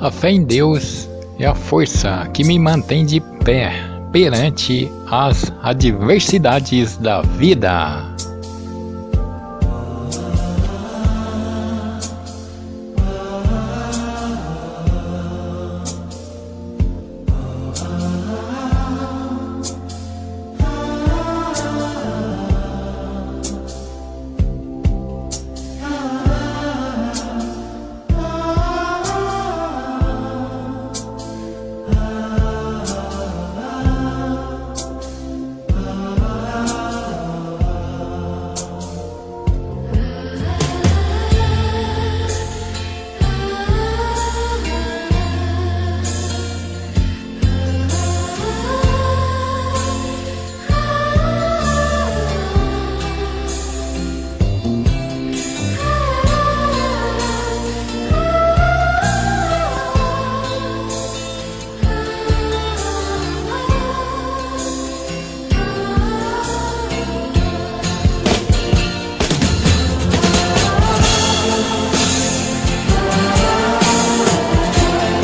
A fé em Deus é a força que me mantém de pé perante as adversidades da vida.